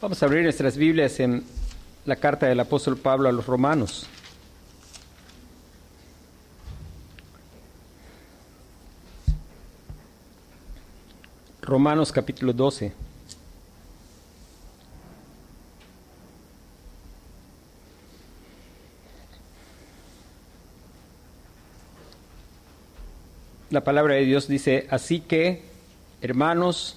Vamos a abrir nuestras Biblias en la carta del apóstol Pablo a los romanos. Romanos capítulo 12. La palabra de Dios dice, así que, hermanos,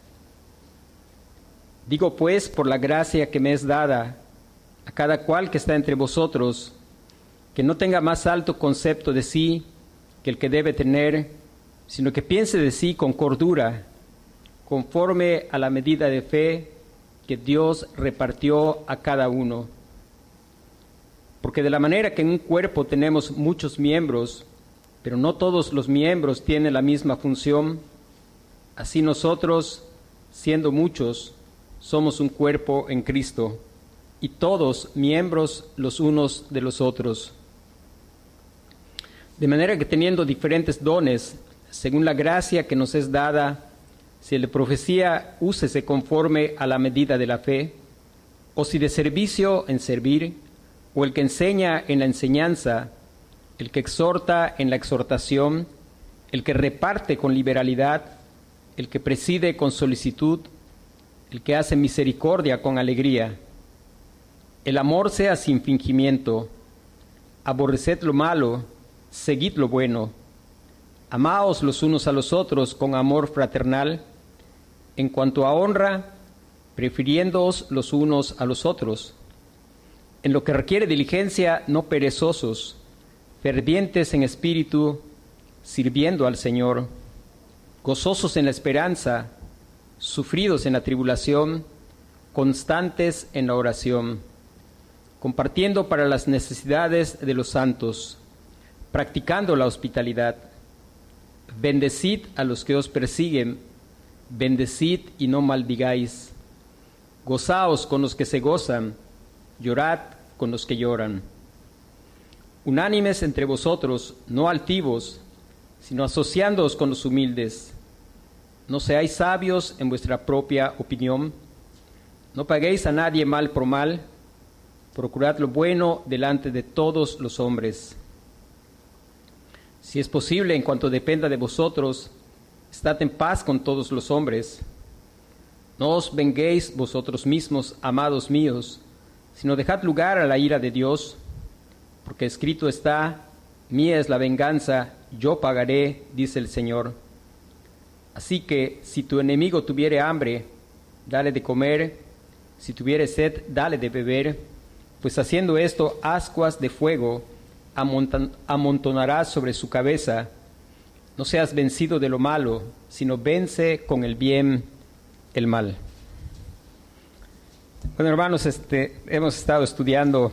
Digo pues, por la gracia que me es dada, a cada cual que está entre vosotros, que no tenga más alto concepto de sí que el que debe tener, sino que piense de sí con cordura, conforme a la medida de fe que Dios repartió a cada uno. Porque de la manera que en un cuerpo tenemos muchos miembros, pero no todos los miembros tienen la misma función, así nosotros, siendo muchos, somos un cuerpo en Cristo y todos miembros los unos de los otros. De manera que teniendo diferentes dones, según la gracia que nos es dada, si el de profecía, úsese conforme a la medida de la fe, o si de servicio en servir, o el que enseña en la enseñanza, el que exhorta en la exhortación, el que reparte con liberalidad, el que preside con solicitud, el que hace misericordia con alegría. El amor sea sin fingimiento. Aborreced lo malo, seguid lo bueno. Amaos los unos a los otros con amor fraternal. En cuanto a honra, prefiriéndoos los unos a los otros. En lo que requiere diligencia, no perezosos, fervientes en espíritu, sirviendo al Señor, gozosos en la esperanza, sufridos en la tribulación, constantes en la oración, compartiendo para las necesidades de los santos, practicando la hospitalidad. Bendecid a los que os persiguen, bendecid y no maldigáis. Gozaos con los que se gozan, llorad con los que lloran. Unánimes entre vosotros, no altivos, sino asociándoos con los humildes no seáis sabios en vuestra propia opinión. No paguéis a nadie mal por mal. Procurad lo bueno delante de todos los hombres. Si es posible, en cuanto dependa de vosotros, estad en paz con todos los hombres. No os venguéis vosotros mismos, amados míos, sino dejad lugar a la ira de Dios, porque escrito está, mía es la venganza, yo pagaré, dice el Señor. Así que si tu enemigo tuviere hambre, dale de comer, si tuviere sed, dale de beber, pues haciendo esto, ascuas de fuego amontonarás sobre su cabeza. No seas vencido de lo malo, sino vence con el bien el mal. Bueno, hermanos, este, hemos estado estudiando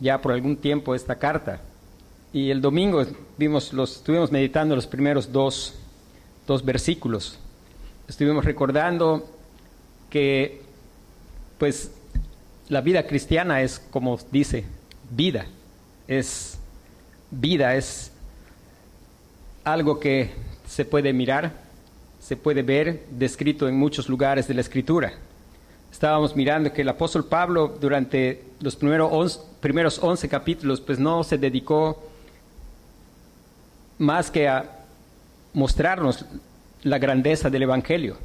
ya por algún tiempo esta carta y el domingo vimos los, estuvimos meditando los primeros dos dos versículos. Estuvimos recordando que pues la vida cristiana es como dice, vida, es vida, es algo que se puede mirar, se puede ver descrito en muchos lugares de la escritura. Estábamos mirando que el apóstol Pablo durante los primeros primeros 11 capítulos pues no se dedicó más que a mostrarnos la grandeza del Evangelio,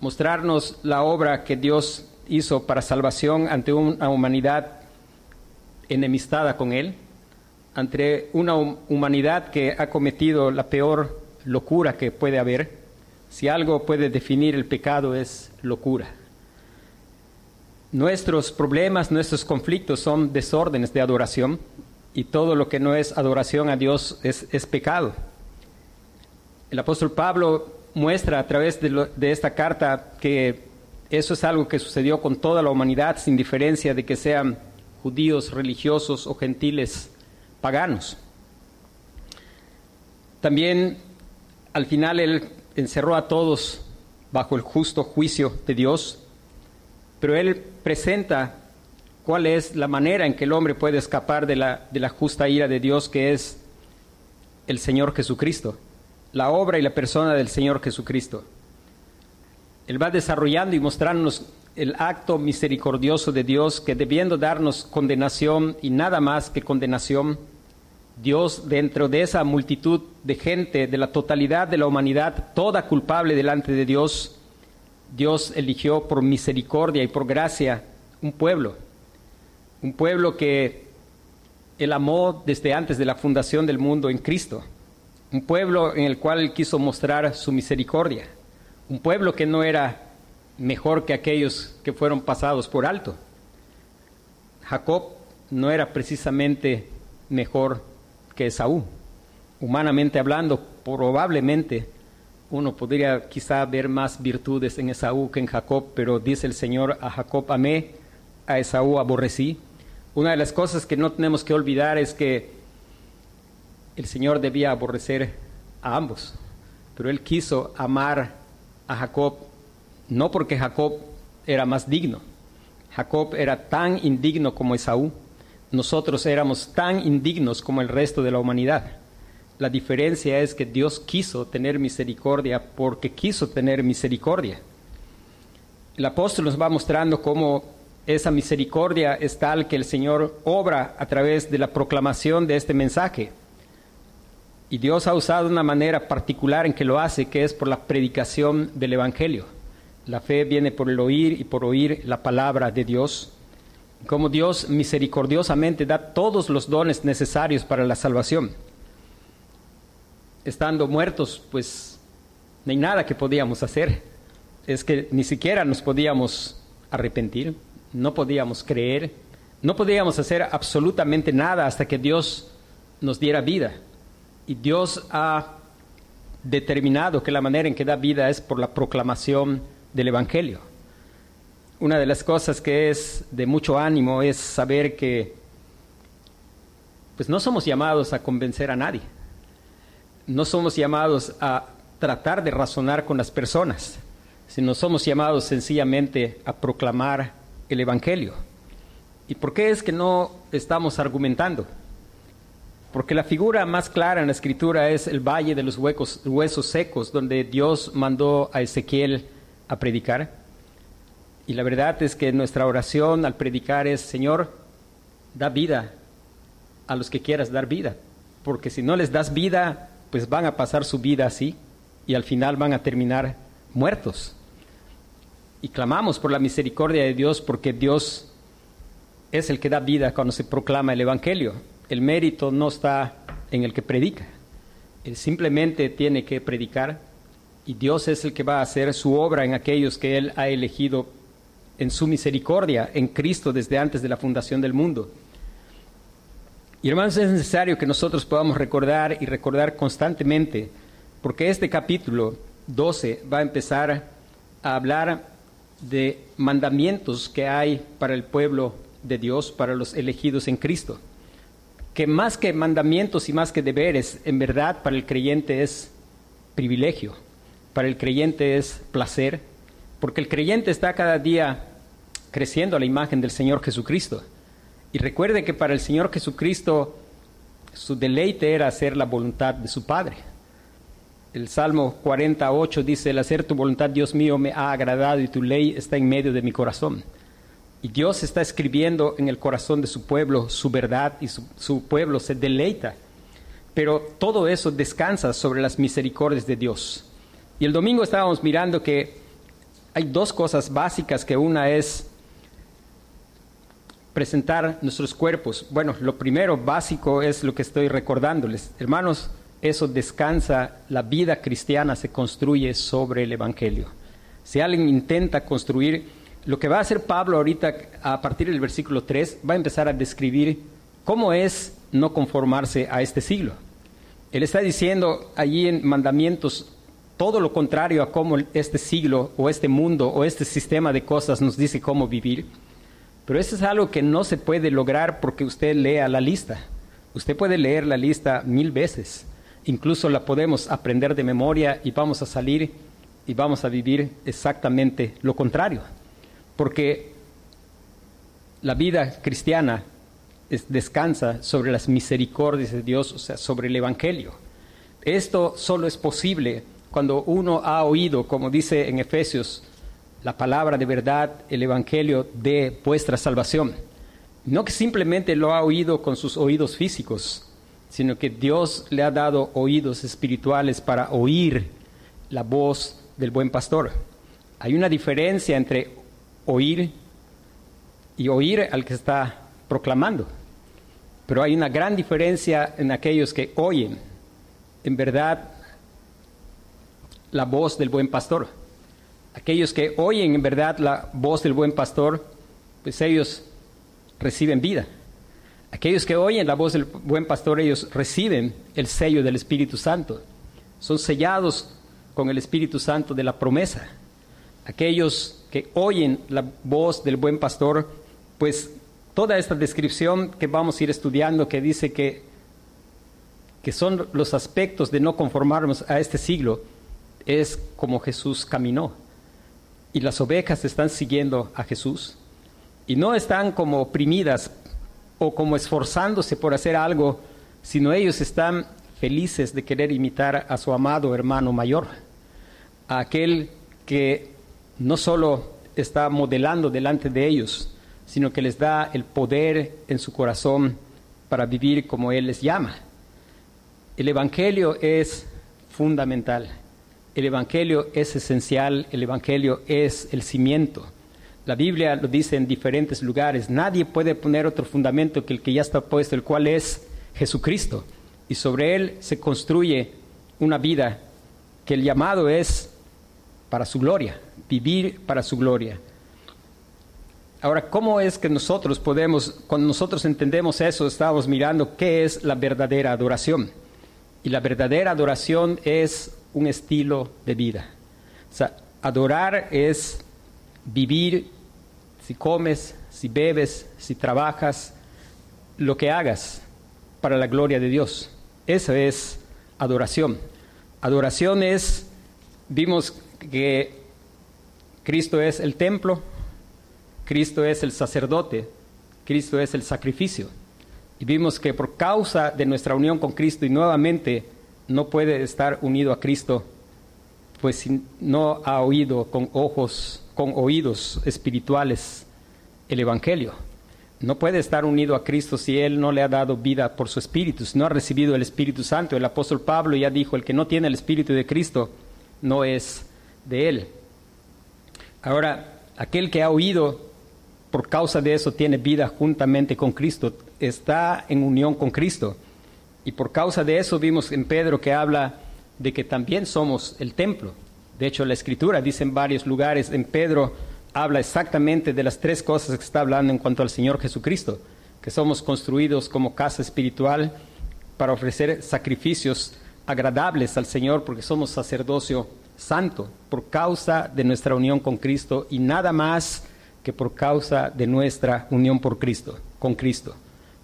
mostrarnos la obra que Dios hizo para salvación ante una humanidad enemistada con Él, ante una humanidad que ha cometido la peor locura que puede haber. Si algo puede definir el pecado es locura. Nuestros problemas, nuestros conflictos son desórdenes de adoración y todo lo que no es adoración a Dios es, es pecado. El apóstol Pablo muestra a través de, esta carta que Eso es algo que sucedió con toda la humanidad, sin diferencia de que sean judíos, religiosos o gentiles paganos. También al final Él encerró a todos bajo el justo juicio de Dios, pero Él presenta cuál es la manera en que el hombre puede escapar de la, de la justa ira de Dios, que es el Señor Jesucristo, la obra y la persona del Señor Jesucristo. Él va desarrollando y mostrándonos el acto misericordioso de Dios que debiendo darnos condenación y nada más que condenación, Dios dentro de esa multitud de gente, de la totalidad de la humanidad, toda culpable delante de Dios, Dios eligió por misericordia y por gracia un pueblo, un pueblo que Él amó desde antes de la fundación del mundo en Cristo, un pueblo en el cual quiso mostrar su misericordia, un pueblo que no era mejor que aquellos que fueron pasados por alto. Jacob no era precisamente mejor que Esaú. Humanamente hablando, probablemente uno podría quizá ver más virtudes en Esaú que en Jacob, pero dice el Señor, a Jacob amé, a Esaú aborrecí. Una de las cosas que no tenemos que olvidar es que el Señor debía aborrecer a ambos, pero Él quiso amar a Jacob no porque Jacob era más digno. Jacob era tan indigno como Esaú nosotros éramos tan indignos como el resto de la humanidad. La diferencia es que Dios quiso tener misericordia porque quiso tener misericordia. El apóstol nos va mostrando cómo esa misericordia es tal que el Señor obra a través de la proclamación de este mensaje. Y Dios ha usado una manera particular en que lo hace, que es por la predicación del Evangelio. La fe viene por el oír y por oír la palabra de Dios como Dios misericordiosamente da todos los dones necesarios para la salvación. Estando muertos, pues no hay nada que podíamos hacer. Es que ni siquiera nos podíamos arrepentir, no podíamos creer, no podíamos hacer absolutamente nada hasta que Dios nos diera vida. Y Dios ha determinado que la manera en que da vida es por la proclamación del Evangelio una de las cosas que es de mucho ánimo es saber que pues no somos llamados a convencer a nadie. No somos llamados a tratar de razonar con las personas, sino somos llamados sencillamente a proclamar el Evangelio. ¿Y por qué es que no estamos argumentando? Porque la figura más clara en la escritura es el valle de los huesos secos, donde Dios mandó a Ezequiel a predicar. Y la verdad es que nuestra oración al predicar es, Señor, da vida a los que quieras dar vida, porque si no les das vida, pues van a pasar su vida así y al final van a terminar muertos. Y clamamos por la misericordia de Dios porque Dios es el que da vida cuando se proclama el Evangelio. El mérito no está en el que predica. Él simplemente tiene que predicar y Dios es el que va a hacer su obra en aquellos que Él ha elegido en su misericordia en Cristo desde antes de la fundación del mundo. Y hermanos, es necesario que nosotros podamos recordar y recordar constantemente, porque este capítulo 12 va a empezar a hablar de mandamientos que hay para el pueblo de Dios, para los elegidos en Cristo. Que más que mandamientos y más que deberes, en verdad para el creyente es privilegio, para el creyente es placer, porque el creyente está cada día creciendo a la imagen del Señor Jesucristo. Y recuerde que para el Señor Jesucristo su deleite era hacer la voluntad de su Padre. El Salmo 48 dice, el hacer tu voluntad, Dios mío, me ha agradado y tu ley está en medio de mi corazón. Y Dios está escribiendo en el corazón de su pueblo su verdad y su, pueblo se deleita. Pero todo eso descansa sobre las misericordias de Dios. Y el domingo estábamos mirando que hay dos cosas básicas, que una es presentar nuestros cuerpos. Bueno, lo primero básico es lo que estoy recordándoles. Hermanos, eso descansa, la vida cristiana se construye sobre el Evangelio. Si alguien intenta construir, lo que va a hacer Pablo ahorita a partir del versículo 3, va a empezar a describir cómo es no conformarse a este siglo. Él está diciendo allí en mandamientos todo lo contrario a cómo este siglo o este mundo o este sistema de cosas nos dice cómo vivir. Pero eso es algo que no se puede lograr porque usted lea la lista. Usted puede leer la lista mil veces. Incluso la podemos aprender de memoria y vamos a salir y vamos a vivir exactamente lo contrario. Porque la vida cristiana descansa sobre las misericordias de Dios, o sea, sobre el Evangelio. Esto solo es posible cuando uno ha oído, como dice en Efesios, la palabra de verdad, el Evangelio de vuestra salvación. No que simplemente lo ha oído con sus oídos físicos, sino que Dios le ha dado oídos espirituales para oír la voz del buen pastor. Hay una diferencia entre oír y oír al que está proclamando. Pero hay una gran diferencia en aquellos que oyen en verdad la voz del buen pastor. Aquellos que oyen en verdad la voz del buen pastor, pues ellos reciben vida. Aquellos que oyen la voz del buen pastor, ellos reciben el sello del Espíritu Santo. Son sellados con el Espíritu Santo de la promesa. Aquellos que oyen la voz del buen pastor, pues toda esta descripción que vamos a ir estudiando, que dice que, que son los aspectos de no conformarnos a este siglo, es como Jesús caminó. Y las ovejas están siguiendo a Jesús. Y no están como oprimidas o como esforzándose por hacer algo, sino ellos están felices de querer imitar a su amado hermano mayor, a aquel que no solo está modelando delante de ellos, sino que les da el poder en su corazón para vivir como Él les llama. El Evangelio es fundamental. El Evangelio es esencial, el Evangelio es el cimiento. La Biblia lo dice en diferentes lugares. Nadie puede poner otro fundamento que el que ya está puesto, el cual es Jesucristo. Y sobre él se construye una vida que el llamado es para su gloria, vivir para su gloria. Ahora, ¿cómo es que nosotros podemos, cuando nosotros entendemos eso, estamos mirando qué es la verdadera adoración? Y la verdadera adoración es un estilo de vida. Adorar es vivir, si comes, si bebes, si trabajas, lo que hagas para la gloria de Dios. Eso es adoración. Adoración es, vimos que Cristo es el templo, Cristo es el sacerdote, Cristo es el sacrificio. Y vimos que por causa de nuestra unión con Cristo y nuevamente no puede estar unido a Cristo, pues no ha oído con ojos, con oídos espirituales el Evangelio. No puede estar unido a Cristo si Él no le ha dado vida por su Espíritu, si no ha recibido el Espíritu Santo. El apóstol Pablo ya dijo, el que no tiene el Espíritu de Cristo no es de Él. Ahora, aquel que ha oído, por causa de eso tiene vida juntamente con Cristo, está en unión con Cristo. Y por causa de eso vimos en Pedro que habla de que también somos el templo. De hecho, la escritura dice en varios lugares, en Pedro habla exactamente de las tres cosas que está hablando en cuanto al Señor Jesucristo, que somos construidos como casa espiritual para ofrecer sacrificios agradables al Señor porque somos sacerdocio santo por causa de nuestra unión con Cristo y nada más que por causa de nuestra unión por Cristo, con Cristo.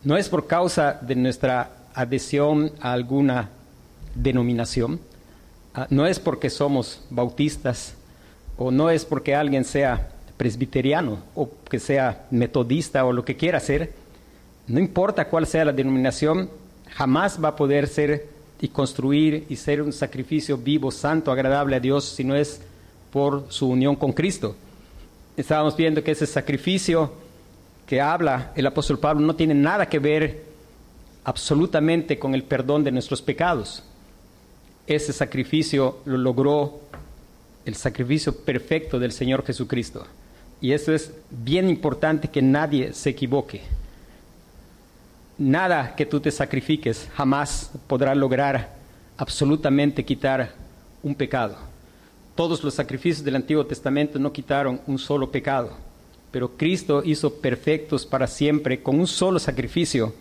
No es por causa de nuestra adhesión a alguna denominación, ah, no es porque somos bautistas o no es porque alguien sea presbiteriano o que sea metodista o lo que quiera ser, no importa cuál sea la denominación, jamás va a poder ser y construir y ser un sacrificio vivo, santo, agradable a Dios si no es por su unión con Cristo. Estábamos viendo que ese sacrificio que habla el apóstol Pablo no tiene nada que ver absolutamente con el perdón de nuestros pecados. Ese sacrificio lo logró el sacrificio perfecto del Señor Jesucristo. Y eso es bien importante que nadie se equivoque. Nada que tú te sacrifiques jamás podrá lograr absolutamente quitar un pecado. Todos los sacrificios del Antiguo Testamento no quitaron un solo pecado, pero Cristo hizo perfectos para siempre con un solo sacrificio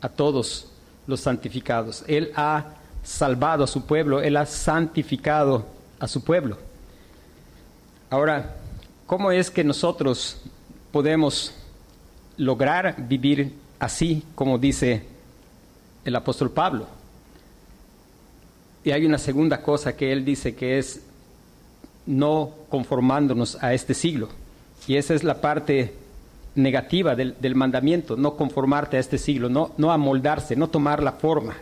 a todos los santificados. Él ha salvado a su pueblo, Él ha santificado a su pueblo. Ahora, ¿cómo es que nosotros podemos lograr vivir así como dice el apóstol Pablo? Y hay una segunda cosa que él dice que es no conformándonos a este siglo. Y esa es la parte negativa del, mandamiento, no conformarte a este siglo, no, no amoldarse, no tomar la forma.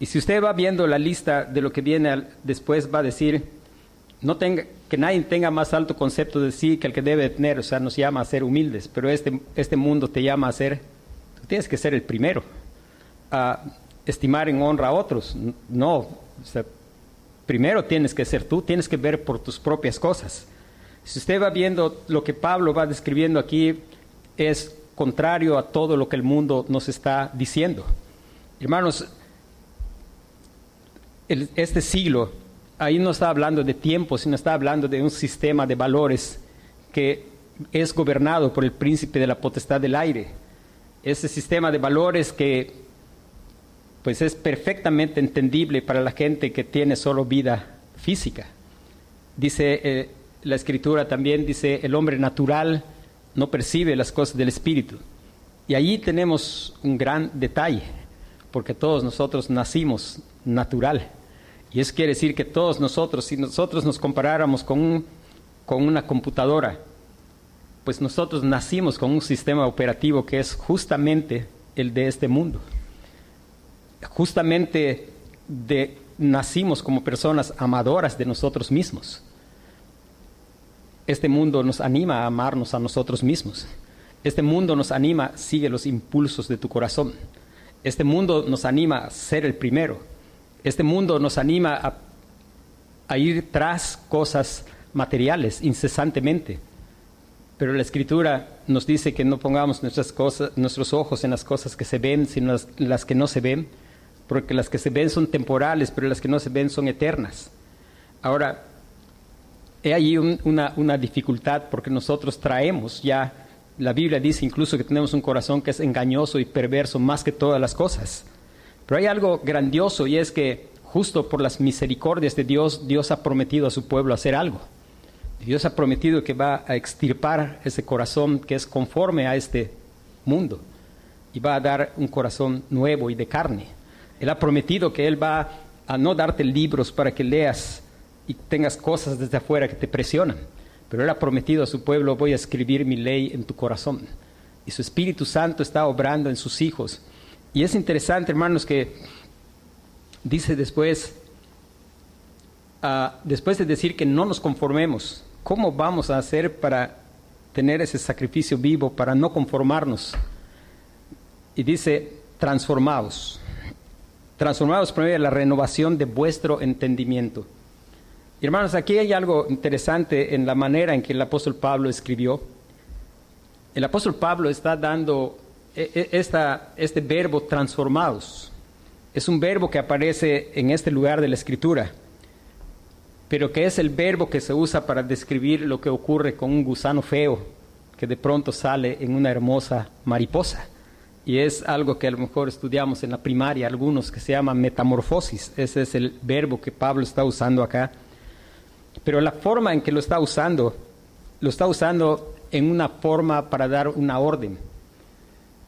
Y si usted va viendo la lista de lo que viene después, va a decir, no tenga, que nadie tenga más alto concepto de sí que el que debe tener, o sea, nos llama a ser humildes, pero este, este mundo te llama a ser, tienes que ser el primero, a estimar en honra a otros, no, primero tienes que ser tú, tienes que ver por tus propias cosas. Si usted va viendo lo que Pablo va describiendo aquí, es contrario a todo lo que el mundo nos está diciendo. Hermanos, este siglo, ahí no está hablando de tiempo, sino está hablando de un sistema de valores que es gobernado por el príncipe de la potestad del aire. Ese sistema de valores que pues es perfectamente entendible para la gente que tiene solo vida física. Dice eh, la escritura también, dice, el hombre natural no percibe las cosas del espíritu. Y allí tenemos un gran detalle, porque todos nosotros nacimos natural. Y eso quiere decir que todos nosotros, si nosotros nos comparáramos con, con una computadora, pues nosotros nacimos con un sistema operativo que es justamente el de este mundo justamente de, nacimos como personas amadoras de nosotros mismos. Este mundo nos anima a amarnos a nosotros mismos. Este mundo nos anima, sigue los impulsos de tu corazón. Este mundo nos anima a ser el primero. Este mundo nos anima a, a ir tras cosas materiales incesantemente. Pero la escritura nos dice que no pongamos nuestros ojos en las cosas que se ven, sino en las que no se ven porque las que se ven son temporales, pero las que no se ven son eternas. Ahora, hay ahí una, una dificultad porque nosotros traemos ya, la Biblia dice incluso que tenemos un corazón que es engañoso y perverso más que todas las cosas. Pero hay algo grandioso y es que justo por las misericordias de Dios, Dios ha prometido a su pueblo hacer algo. Dios ha prometido que va a extirpar ese corazón que es conforme a este mundo y va a dar un corazón nuevo y de carne. Él ha prometido que Él va a no darte libros para que leas y tengas cosas desde afuera que te presionan. Pero Él ha prometido a su pueblo, voy a escribir mi ley en tu corazón. Y su Espíritu Santo está obrando en sus hijos. Y es interesante, hermanos, que dice después, ah, después de decir que no nos conformemos, ¿cómo vamos a hacer para tener ese sacrificio vivo, para no conformarnos? Y dice, transformados transformados de la renovación de vuestro entendimiento. hermanos, aquí hay algo interesante en la manera en que el apóstol Pablo escribió. El apóstol Pablo está dando e, e, esta, este verbo transformados. Es un verbo que aparece en este lugar de la escritura, pero que es el verbo que se usa para describir lo que ocurre con un gusano feo que de pronto sale en una hermosa mariposa y es algo que a lo mejor estudiamos en la primaria, algunos que se llama metamorfosis. Ese es el verbo que Pablo está usando acá. Pero la forma en que lo está usando, lo está usando en una forma para dar una orden.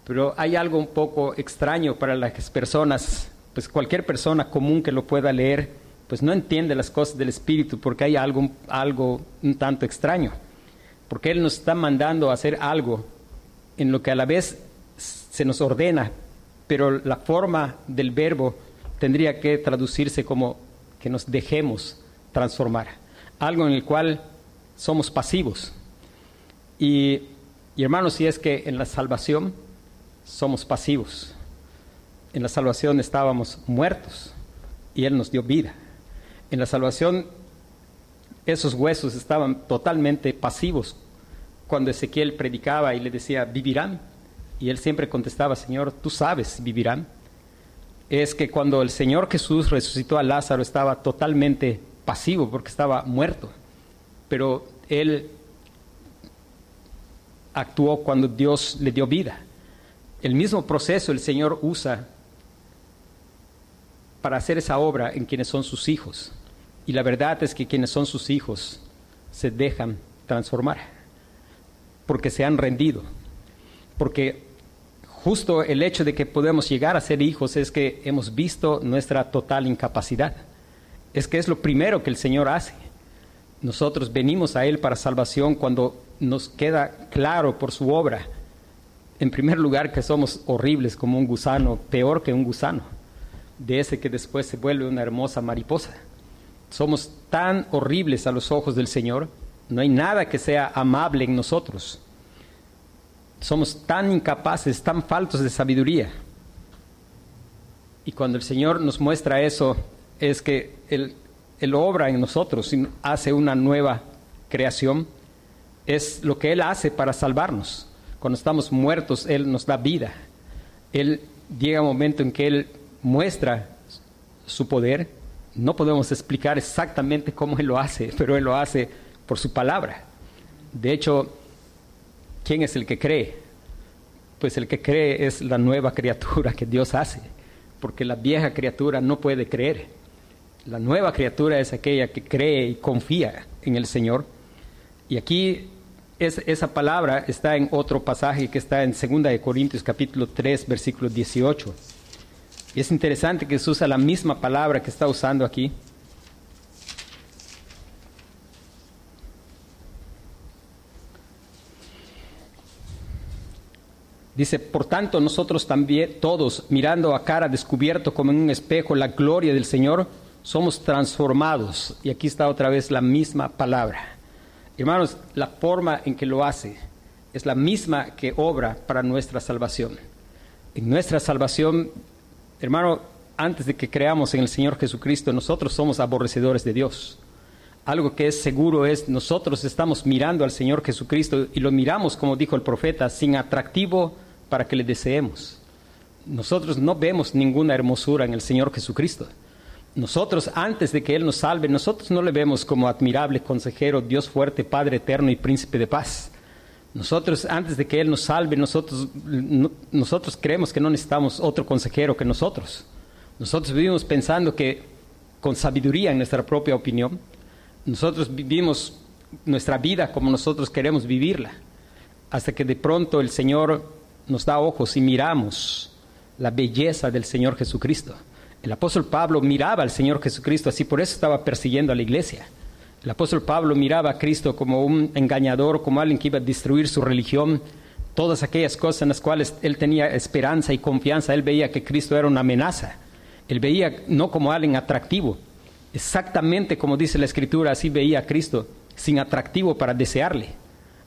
Pero hay algo un poco extraño para las personas, pues cualquier persona común que lo pueda leer, pues no entiende las cosas del Espíritu porque hay algo, algo un tanto extraño. Porque Él nos está mandando a hacer algo en lo que a la vez se nos ordena, pero la forma del verbo tendría que traducirse como que nos dejemos transformar, algo en el cual somos pasivos. Y, hermanos, si es que en la salvación somos pasivos, en la salvación estábamos muertos y Él nos dio vida. En la salvación esos huesos estaban totalmente pasivos. Cuando Ezequiel predicaba y le decía, vivirán, y él siempre contestaba, Señor, tú sabes vivirán. Es que cuando el Señor Jesús resucitó a Lázaro estaba totalmente pasivo porque estaba muerto, pero él actuó cuando Dios le dio vida. El mismo proceso el Señor usa para hacer esa obra en quienes son sus hijos. Y la verdad es que quienes son sus hijos se dejan transformar, porque se han rendido, porque justo el hecho de que podemos llegar a ser hijos es que hemos visto nuestra total incapacidad. Es que es lo primero que el Señor hace. Nosotros venimos a Él para salvación cuando nos queda claro por su obra, en primer lugar, que somos horribles como un gusano, peor que un gusano, de ese que después se vuelve una hermosa mariposa. Somos tan horribles a los ojos del Señor, no hay nada que sea amable en nosotros somos tan incapaces, tan faltos de sabiduría. Y cuando el Señor nos muestra eso, es que Él, obra en nosotros y hace una nueva creación. Es lo que Él hace para salvarnos. Cuando estamos muertos, Él nos da vida. Él llega un momento en que Él muestra su poder. No podemos explicar exactamente cómo Él lo hace, pero Él lo hace por su palabra. De hecho, ¿quién es el que cree? Pues el que cree es la nueva criatura que Dios hace, porque la vieja criatura no puede creer. La nueva criatura es aquella que cree y confía en el Señor. Y aquí es, esa palabra está en otro pasaje que está en 2 de Corintios capítulo 3 versículo 18. Y es interesante que se usa la misma palabra que está usando aquí. Dice, por tanto nosotros también, todos, mirando a cara descubierto como en un espejo la gloria del Señor, somos transformados. Y aquí está otra vez la misma palabra. Hermanos, la forma en que lo hace es la misma que obra para nuestra salvación. En nuestra salvación, hermano, antes de que creamos en el Señor Jesucristo, nosotros somos aborrecedores de Dios. Algo que es seguro es, nosotros estamos mirando al Señor Jesucristo y lo miramos, como dijo el profeta, sin atractivo para que le deseemos. Nosotros no vemos ninguna hermosura en el Señor Jesucristo. Nosotros, antes de que Él nos salve, nosotros no le vemos como admirable consejero, Dios fuerte, Padre eterno y príncipe de paz. Nosotros, antes de que Él nos salve, nosotros, nosotros creemos que no necesitamos otro consejero que nosotros. Nosotros vivimos pensando que con sabiduría en nuestra propia opinión, nosotros vivimos nuestra vida como nosotros queremos vivirla, hasta que de pronto el Señor nos da ojos y miramos la belleza del Señor Jesucristo. El apóstol Pablo miraba al Señor Jesucristo, así por eso estaba persiguiendo a la iglesia. El apóstol Pablo miraba a Cristo como un engañador, como alguien que iba a destruir su religión, todas aquellas cosas en las cuales él tenía esperanza y confianza. Él veía que Cristo era una amenaza. Él veía no como alguien atractivo, exactamente como dice la Escritura, así veía a Cristo, sin atractivo para desearle.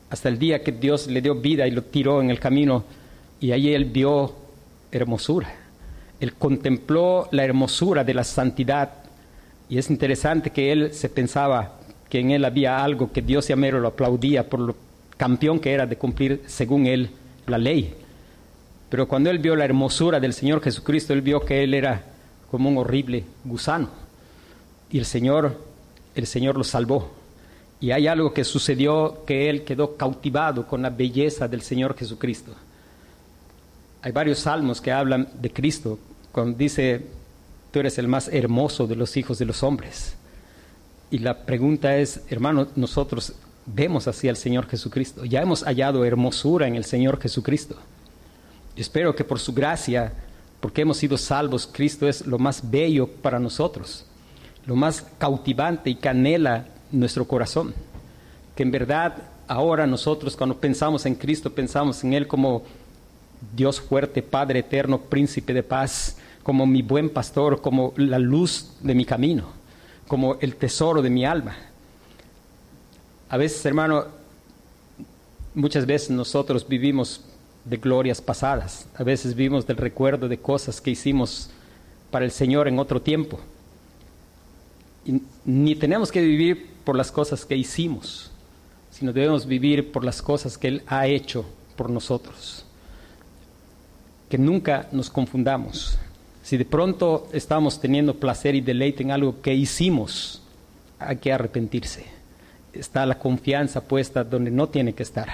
Hasta el día que Dios le dio vida y lo tiró en el camino y ahí él vio hermosura. Él contempló la hermosura de la santidad. Y es interesante que él se pensaba que en él había algo que Dios y Amero lo aplaudía por lo campeón que era de cumplir, según él, la ley. Pero cuando él vio la hermosura del Señor Jesucristo, él vio que él era como un horrible gusano. Y el Señor, el Señor lo salvó. Y hay algo que sucedió que él quedó cautivado con la belleza del Señor Jesucristo hay varios salmos que hablan de Cristo, cuando dice, tú eres el más hermoso de los hijos de los hombres. Y la pregunta es, hermano, nosotros vemos así al Señor Jesucristo, ya hemos hallado hermosura en el Señor Jesucristo. Espero que por su gracia, porque hemos sido salvos, Cristo es lo más bello para nosotros, lo más cautivante y canela nuestro corazón. Que en verdad ahora nosotros cuando pensamos en Cristo pensamos en Él como Dios fuerte, Padre eterno, príncipe de paz, como mi buen pastor, como la luz de mi camino, como el tesoro de mi alma. A veces, hermano, muchas veces nosotros vivimos de glorias pasadas, a veces vivimos del recuerdo de cosas que hicimos para el Señor en otro tiempo. Y ni tenemos que vivir por las cosas que hicimos, sino debemos vivir por las cosas que Él ha hecho por nosotros que nunca nos confundamos. Si de pronto estamos teniendo placer y deleite en algo que hicimos, hay que arrepentirse. Está la confianza puesta donde no tiene que estar.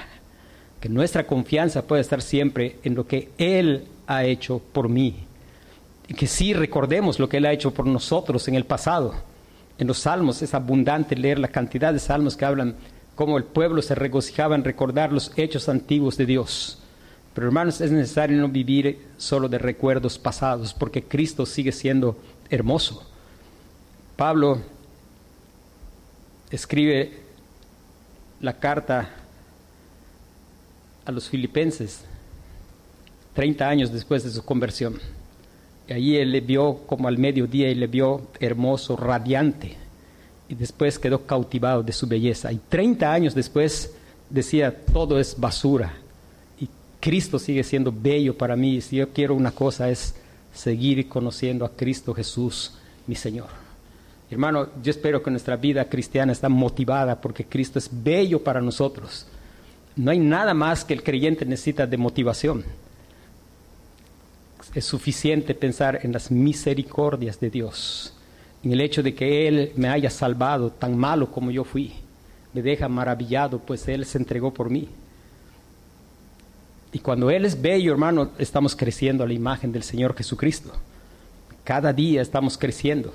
Que nuestra confianza pueda estar siempre en lo que Él ha hecho por mí. Que sí recordemos lo que Él ha hecho por nosotros en el pasado. En los salmos es abundante leer la cantidad de salmos que hablan cómo el pueblo se regocijaba en recordar los hechos antiguos de Dios. Pero hermanos, es necesario no vivir solo de recuerdos pasados, porque Cristo sigue siendo hermoso. Pablo escribe la carta a los filipenses 30 años después de su conversión. Y allí él le vio como al mediodía y le vio hermoso, radiante. Y después quedó cautivado de su belleza. Y 30 años después decía, todo es basura. Cristo sigue siendo bello para mí. Si yo quiero una cosa es seguir conociendo a Cristo Jesús, mi Señor. Hermano, yo espero que nuestra vida cristiana está motivada porque Cristo es bello para nosotros. No hay nada más que el creyente necesita de motivación es suficiente pensar en las misericordias de Dios, en el hecho de que Él me haya salvado tan malo como yo fui. Me deja maravillado, pues Él se entregó por mí. Y cuando Él es bello, hermano, estamos creciendo a la imagen del Señor Jesucristo. Cada día estamos creciendo.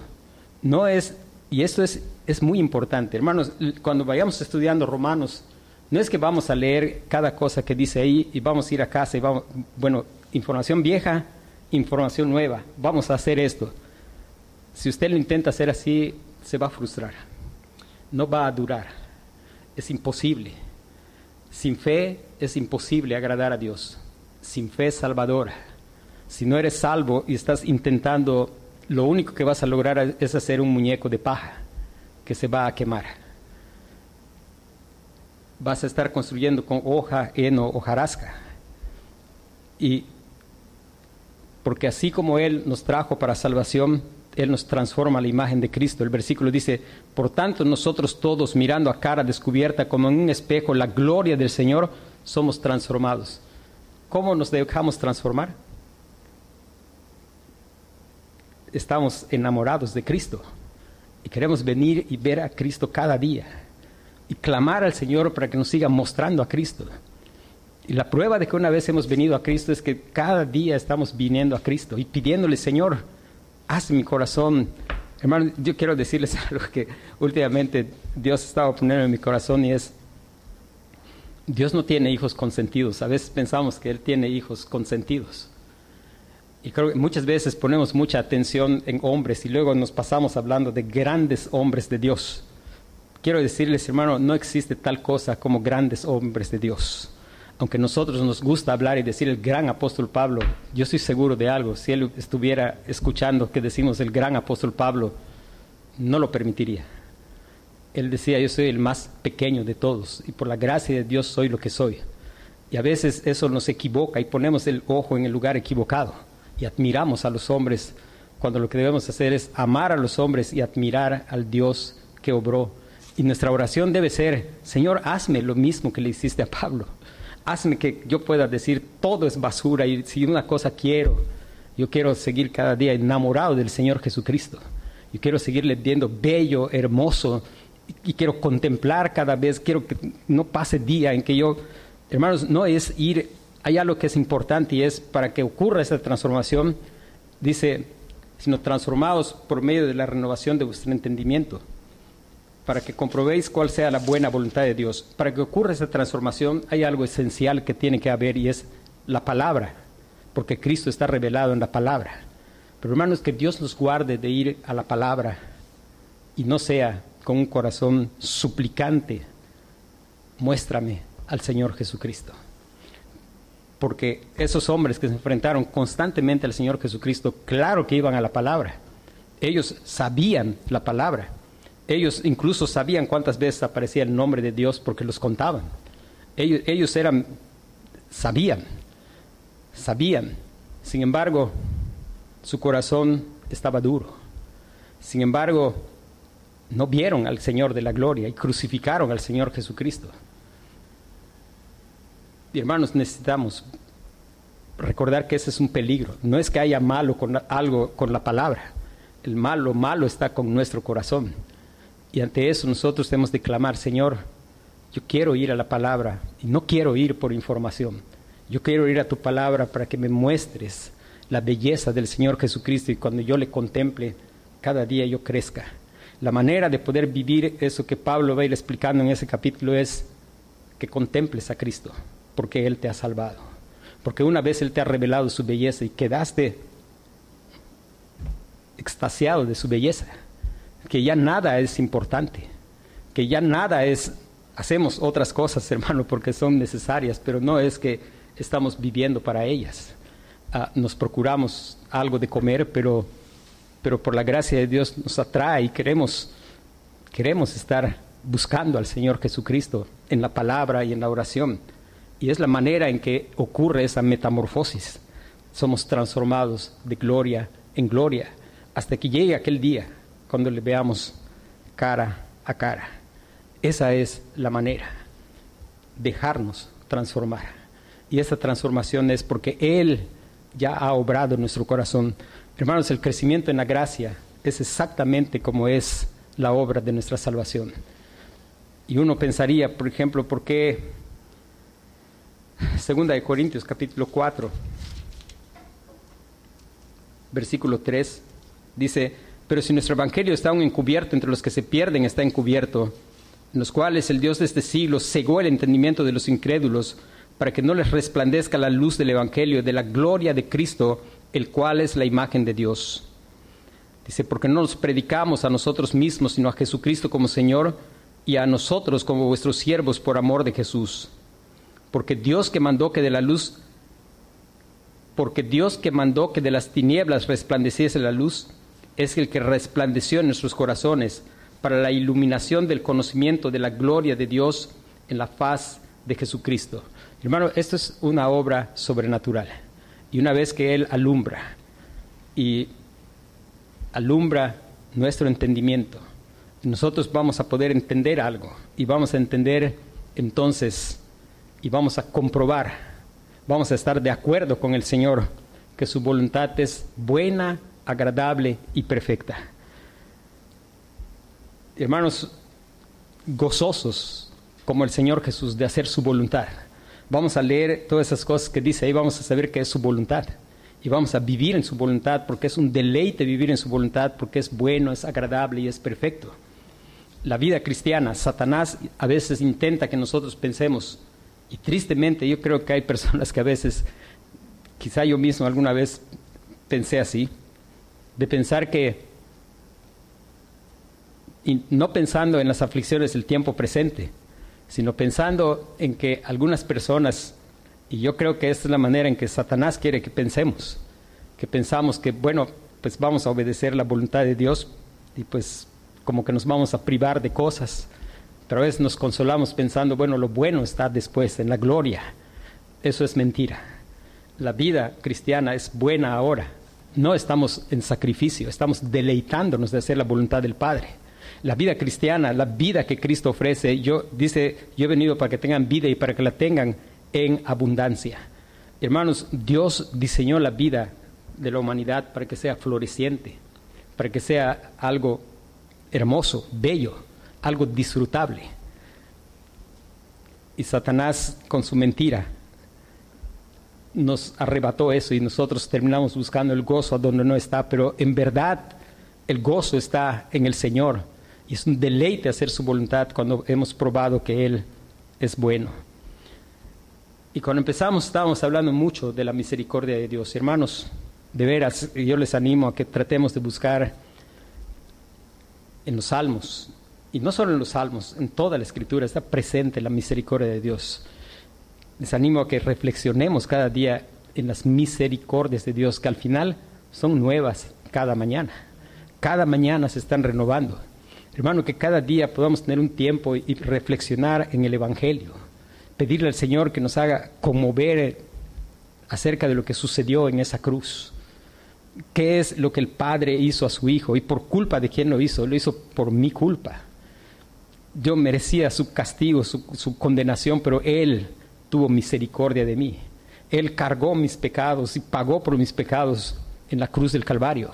No es, y esto es, es muy importante, hermanos, cuando vayamos estudiando Romanos, no es que vamos a leer cada cosa que dice ahí y vamos a ir a casa y vamos, bueno, información vieja información nueva, vamos a hacer esto. Si usted lo intenta hacer así, se va a frustrar, no va a durar, es imposible. Sin fe es imposible agradar a Dios, sin fe salvadora. Si no eres salvo y estás intentando, lo único que vas a lograr es hacer un muñeco de paja que se va a quemar. Vas a estar construyendo con hoja, heno, hojarasca. Y porque así como Él nos trajo para salvación, Él nos transforma a la imagen de Cristo. El versículo dice, por tanto nosotros todos mirando a cara descubierta como en un espejo la gloria del Señor, somos transformados. ¿Cómo nos dejamos transformar? Estamos enamorados de Cristo y queremos venir y ver a Cristo cada día y clamar al Señor para que nos siga mostrando a Cristo. Y la prueba de que una vez hemos venido a Cristo es que cada día estamos viniendo a Cristo y pidiéndole, Señor, haz mi corazón. Hermano, yo quiero decirles algo que últimamente Dios estaba poniendo en mi corazón y es, Dios no tiene hijos consentidos. A veces pensamos que Él tiene hijos consentidos. Y creo que muchas veces ponemos mucha atención en hombres y luego nos pasamos hablando de grandes hombres de Dios. Quiero decirles, hermano, no existe tal cosa como grandes hombres de Dios aunque nosotros nos gusta hablar y decir el gran apóstol Pablo, yo estoy seguro de algo, si él estuviera escuchando que decimos el gran apóstol Pablo, no lo permitiría. Él decía, yo soy el más pequeño de todos y por la gracia de Dios soy lo que soy. Y a veces eso nos equivoca y ponemos el ojo en el lugar equivocado y admiramos a los hombres cuando lo que debemos hacer es amar a los hombres y admirar al Dios que obró. Y nuestra oración debe ser, Señor, hazme lo mismo que le hiciste a Pablo hazme que yo pueda decir todo es basura y si una cosa quiero, yo quiero seguir cada día enamorado del Señor Jesucristo. Yo quiero seguirle viendo bello, hermoso y, quiero contemplar cada vez, quiero que no pase día en que yo, hermanos, no es ir, hay algo que es importante y es para que ocurra esa transformación, dice, sino transformados por medio de la renovación de vuestro entendimiento para que comprobéis cuál sea la buena voluntad de Dios. Para que ocurra esa transformación hay algo esencial que tiene que haber y es la palabra, porque Cristo está revelado en la palabra. Pero hermanos, que Dios nos guarde de ir a la palabra y no sea con un corazón suplicante, muéstrame al Señor Jesucristo. Porque esos hombres que se enfrentaron constantemente al Señor Jesucristo, claro que iban a la palabra. Ellos sabían la palabra ellos incluso sabían cuántas veces aparecía el nombre de Dios porque los contaban. Ellos, eran, sabían, sabían. Sin embargo, su corazón estaba duro. Sin embargo, no vieron al Señor de la gloria y crucificaron al Señor Jesucristo. Y hermanos, necesitamos recordar que ese es un peligro. No es que haya malo con algo con la palabra. El malo, malo está con nuestro corazón. Y ante eso nosotros tenemos que clamar, Señor, yo quiero ir a la palabra y no quiero ir por información. Yo quiero ir a tu palabra para que me muestres la belleza del Señor Jesucristo y cuando yo le contemple, cada día yo crezca. La manera de poder vivir eso que Pablo va a ir explicando en ese capítulo es que contemples a Cristo, porque Él te ha salvado. Porque una vez Él te ha revelado su belleza y quedaste extasiado de su belleza, que ya nada es importante, que ya nada es, hacemos otras cosas, hermano, porque son necesarias, pero no es que estamos viviendo para ellas. Ah, nos procuramos algo de comer, pero, pero por la gracia de Dios nos atrae y queremos, queremos estar buscando al Señor Jesucristo en la palabra y en la oración. Y es la manera en que ocurre esa metamorfosis. Somos transformados de gloria en gloria hasta que llegue aquel día cuando le veamos cara a cara. Esa es la manera, dejarnos transformar. Y esa transformación es porque Él ya ha obrado en nuestro corazón. Hermanos, el crecimiento en la gracia es exactamente como es la obra de nuestra salvación. Y uno pensaría, por ejemplo, ¿por qué Segunda de Corintios capítulo 4, versículo 3, dice, pero si nuestro evangelio está aún encubierto entre los que se pierden, está encubierto, en los cuales el Dios de este siglo cegó el entendimiento de los incrédulos, para que no les resplandezca la luz del evangelio, de la gloria de Cristo, el cual es la imagen de Dios. Dice, porque no nos predicamos a nosotros mismos, sino a Jesucristo como Señor, y a nosotros como vuestros siervos por amor de Jesús. Porque Dios que mandó que de la luz, porque Dios que mandó que de las tinieblas resplandeciese la luz, es el que resplandeció en nuestros corazones para la iluminación del conocimiento de la gloria de Dios en la faz de Jesucristo. Hermano, esto es una obra sobrenatural. Y una vez que Él alumbra y alumbra nuestro entendimiento, nosotros vamos a poder entender algo y vamos a entender entonces y vamos a comprobar, vamos a estar de acuerdo con el Señor que su voluntad es buena, agradable y perfecta. Hermanos, gozosos como el Señor Jesús de hacer su voluntad. Vamos a leer todas esas cosas que dice ahí, vamos a saber que es su voluntad. Y vamos a vivir en su voluntad porque es un deleite vivir en su voluntad, porque es bueno, es agradable y es perfecto. La vida cristiana, Satanás a veces intenta que nosotros pensemos, y tristemente yo creo que hay personas que a veces, quizá yo mismo alguna vez pensé así, de pensar que, no pensando en las aflicciones del tiempo presente, sino pensando en que algunas personas, y yo creo que esta es la manera en que Satanás quiere que pensemos, que pensamos que, bueno, pues vamos a obedecer la voluntad de Dios y pues como que nos vamos a privar de cosas pero a veces nos consolamos pensando, bueno, lo bueno está después, en la gloria. Eso es mentira. La vida cristiana es buena ahora. No estamos en sacrificio, estamos deleitándonos de hacer la voluntad del Padre. La vida cristiana, la vida que Cristo ofrece, yo dice, yo he venido para que tengan vida y para que la tengan en abundancia. Hermanos, Dios diseñó la vida de la humanidad para que sea floreciente, para que sea algo hermoso, bello, algo disfrutable. Y Satanás con su mentira nos arrebató eso y nosotros terminamos buscando el gozo a donde no está, pero en verdad el gozo está en el Señor y es un deleite hacer su voluntad cuando hemos probado que Él es bueno. Y cuando empezamos estábamos hablando mucho de la misericordia de Dios. Hermanos, de veras, yo les animo a que tratemos de buscar en los salmos y no solo en los salmos, en toda la escritura está presente la misericordia de Dios. Les animo a que reflexionemos cada día en las misericordias de Dios, que al final son nuevas cada mañana. Cada mañana se están renovando. Hermano, que cada día podamos tener un tiempo y reflexionar en el Evangelio. Pedirle al Señor que nos haga conmover acerca de lo que sucedió en esa cruz. ¿Qué es lo que el Padre hizo a su Hijo? ¿Y por culpa de quién lo hizo? Lo hizo por mi culpa yo merecía su castigo, su, condenación, pero Él tuvo misericordia de mí. Él cargó mis pecados y pagó por mis pecados en la cruz del Calvario.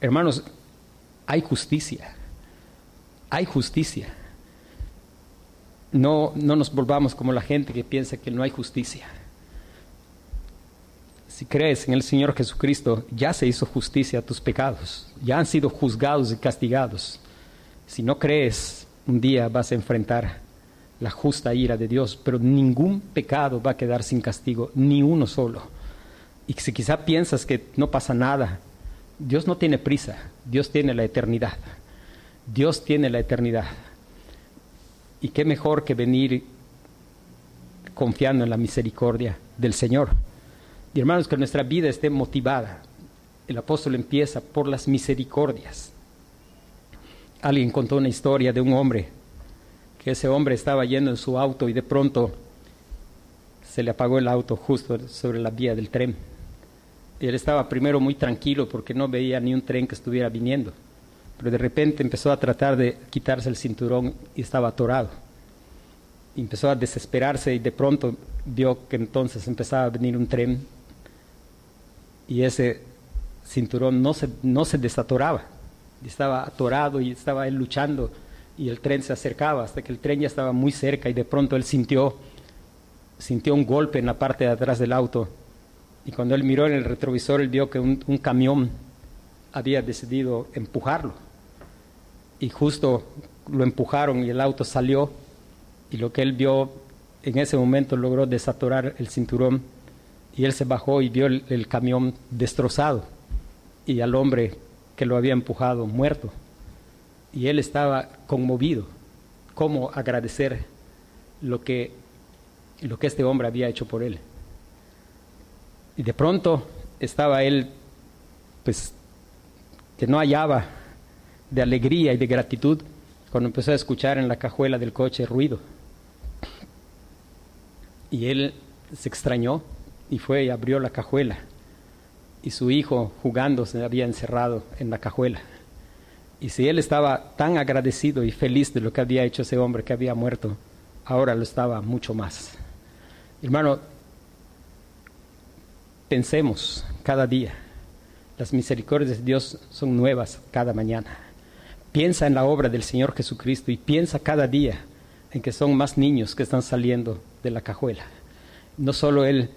Hermanos, hay justicia. Hay justicia. No, no nos volvamos como la gente que piensa que no hay justicia. Si crees en el Señor Jesucristo, ya se hizo justicia a tus pecados, ya han sido juzgados y castigados. Si no crees, un día vas a enfrentar la justa ira de Dios, pero ningún pecado va a quedar sin castigo, ni uno solo. Y si quizá piensas que no pasa nada, Dios no tiene prisa, Dios tiene la eternidad. Dios tiene la eternidad. Y qué mejor que venir confiando en la misericordia del Señor. Y hermanos, que nuestra vida esté motivada. El apóstol empieza por las misericordias. Alguien contó una historia de un hombre, que ese hombre estaba yendo en su auto y de pronto se le apagó el auto justo sobre la vía del tren. Y él estaba primero muy tranquilo porque no veía ni un tren que estuviera viniendo. Pero de repente empezó a tratar de quitarse el cinturón y estaba atorado. Empezó a desesperarse y de pronto vio que entonces empezaba a venir un tren y ese cinturón no se, no se desatoraba. Estaba atorado y estaba él luchando y el tren se acercaba hasta que el tren ya estaba muy cerca y de pronto él sintió, sintió un golpe en la parte de atrás del auto y cuando él miró en el retrovisor, él vio que un, camión había decidido empujarlo. Y justo lo empujaron y el auto salió. Y lo que él vio en ese momento logró desatorar el cinturón. Y él se bajó y vio el, el camión destrozado. Y al hombre que lo había empujado muerto. Y él estaba conmovido. ¿Cómo agradecer lo que, lo que este hombre había hecho por él? Y de pronto estaba él, pues, que no hallaba de alegría y de gratitud cuando empezó a escuchar en la cajuela del coche ruido. Y él se extrañó y fue y abrió la cajuela. Y su hijo jugando se había encerrado en la cajuela. Y si él estaba tan agradecido y feliz de lo que había hecho ese hombre que había muerto, ahora lo estaba mucho más. Hermano, Pensemos cada día. Las misericordias de Dios son nuevas cada mañana. Piensa en la obra del Señor Jesucristo y piensa cada día en que son más niños que están saliendo de la cajuela. No solo Él,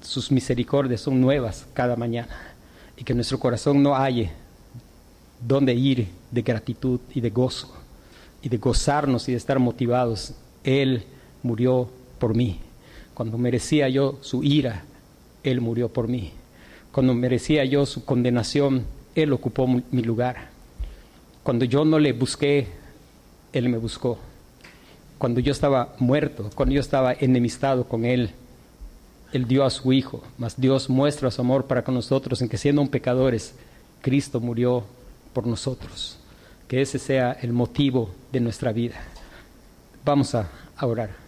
sus misericordias son nuevas cada mañana y que nuestro corazón no halle donde ir de gratitud y de gozo y de gozarnos y de estar motivados. Él murió por mí. Cuando merecía yo su ira, él murió por mí. Cuando merecía yo su condenación, Él ocupó mi lugar. Cuando yo no le busqué, Él me buscó. Cuando yo estaba muerto, cuando yo estaba enemistado con Él, Él dio a su Hijo. Mas Dios muestra su amor para con nosotros en que siendo un pecadores, Cristo murió por nosotros. Que ese sea el motivo de nuestra vida. Vamos a orar.